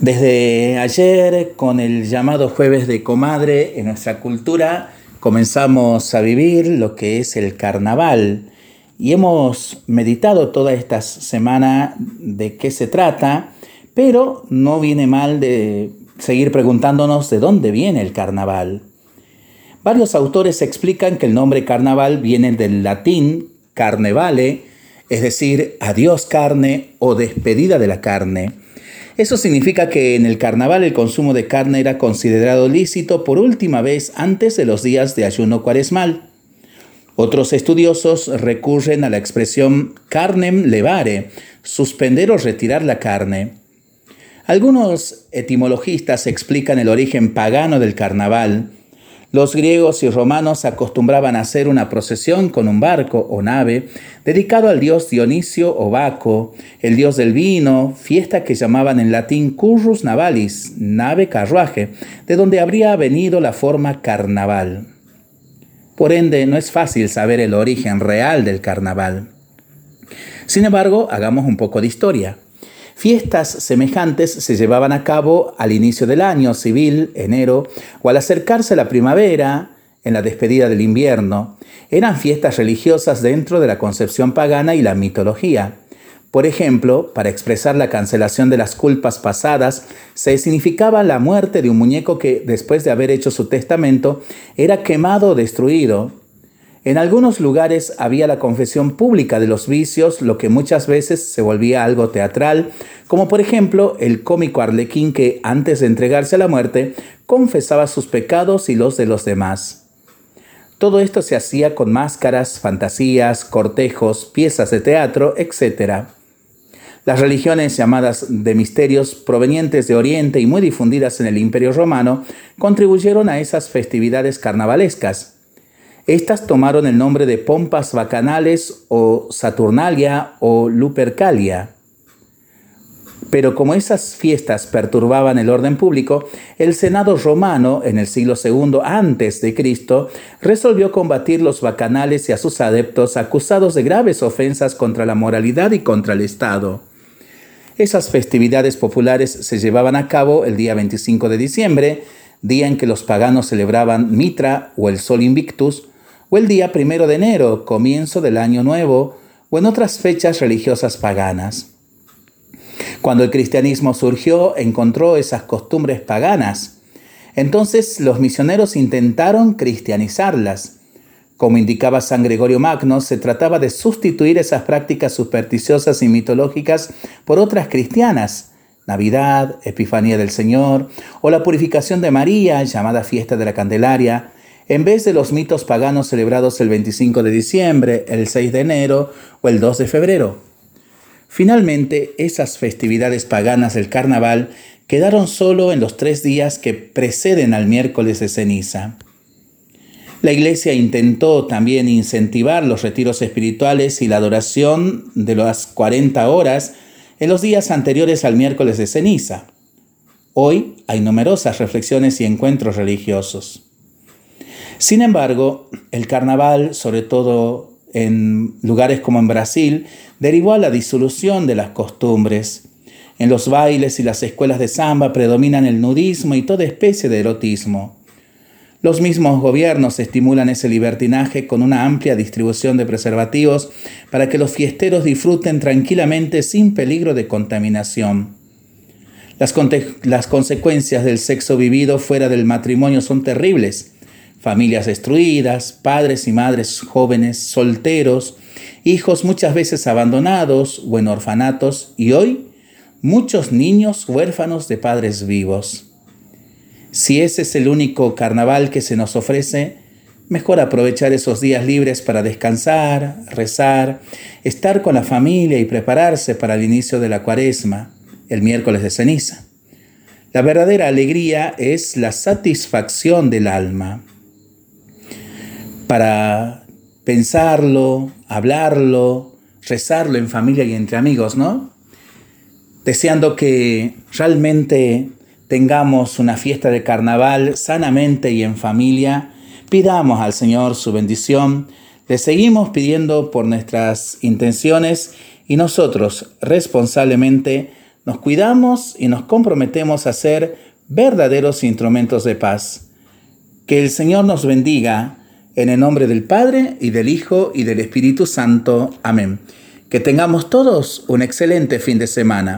Desde ayer, con el llamado jueves de comadre, en nuestra cultura comenzamos a vivir lo que es el carnaval y hemos meditado toda esta semana de qué se trata, pero no viene mal de seguir preguntándonos de dónde viene el carnaval. Varios autores explican que el nombre carnaval viene del latín carnevale, es decir, adiós carne o despedida de la carne eso significa que en el carnaval el consumo de carne era considerado lícito por última vez antes de los días de ayuno cuaresmal. Otros estudiosos recurren a la expresión carnem levare, suspender o retirar la carne. Algunos etimologistas explican el origen pagano del carnaval, los griegos y romanos acostumbraban a hacer una procesión con un barco o nave dedicado al dios Dionisio o Baco, el dios del vino, fiesta que llamaban en latín currus navalis, nave carruaje, de donde habría venido la forma carnaval. Por ende, no es fácil saber el origen real del carnaval. Sin embargo, hagamos un poco de historia. Fiestas semejantes se llevaban a cabo al inicio del año civil, enero, o al acercarse la primavera, en la despedida del invierno. Eran fiestas religiosas dentro de la concepción pagana y la mitología. Por ejemplo, para expresar la cancelación de las culpas pasadas, se significaba la muerte de un muñeco que, después de haber hecho su testamento, era quemado o destruido, en algunos lugares había la confesión pública de los vicios, lo que muchas veces se volvía algo teatral, como por ejemplo el cómico Arlequín que, antes de entregarse a la muerte, confesaba sus pecados y los de los demás. Todo esto se hacía con máscaras, fantasías, cortejos, piezas de teatro, etc. Las religiones llamadas de misterios provenientes de Oriente y muy difundidas en el Imperio Romano contribuyeron a esas festividades carnavalescas. Estas tomaron el nombre de pompas bacanales o Saturnalia o Lupercalia. Pero como esas fiestas perturbaban el orden público, el Senado romano en el siglo II antes de Cristo resolvió combatir los bacanales y a sus adeptos acusados de graves ofensas contra la moralidad y contra el Estado. Esas festividades populares se llevaban a cabo el día 25 de diciembre, día en que los paganos celebraban Mitra o el Sol Invictus, o el día primero de enero, comienzo del año nuevo, o en otras fechas religiosas paganas. Cuando el cristianismo surgió, encontró esas costumbres paganas. Entonces los misioneros intentaron cristianizarlas. Como indicaba San Gregorio Magno, se trataba de sustituir esas prácticas supersticiosas y mitológicas por otras cristianas, Navidad, Epifanía del Señor, o la purificación de María, llamada Fiesta de la Candelaria, en vez de los mitos paganos celebrados el 25 de diciembre, el 6 de enero o el 2 de febrero. Finalmente, esas festividades paganas del carnaval quedaron solo en los tres días que preceden al miércoles de ceniza. La iglesia intentó también incentivar los retiros espirituales y la adoración de las 40 horas en los días anteriores al miércoles de ceniza. Hoy hay numerosas reflexiones y encuentros religiosos. Sin embargo, el carnaval, sobre todo en lugares como en Brasil, derivó a la disolución de las costumbres. En los bailes y las escuelas de samba predominan el nudismo y toda especie de erotismo. Los mismos gobiernos estimulan ese libertinaje con una amplia distribución de preservativos para que los fiesteros disfruten tranquilamente sin peligro de contaminación. Las, las consecuencias del sexo vivido fuera del matrimonio son terribles familias destruidas, padres y madres jóvenes solteros, hijos muchas veces abandonados o en orfanatos y hoy muchos niños huérfanos de padres vivos. Si ese es el único carnaval que se nos ofrece, mejor aprovechar esos días libres para descansar, rezar, estar con la familia y prepararse para el inicio de la cuaresma, el miércoles de ceniza. La verdadera alegría es la satisfacción del alma para pensarlo, hablarlo, rezarlo en familia y entre amigos, ¿no? Deseando que realmente tengamos una fiesta de carnaval sanamente y en familia, pidamos al Señor su bendición, le seguimos pidiendo por nuestras intenciones y nosotros responsablemente nos cuidamos y nos comprometemos a ser verdaderos instrumentos de paz. Que el Señor nos bendiga en el nombre del Padre y del Hijo y del Espíritu Santo. Amén. Que tengamos todos un excelente fin de semana.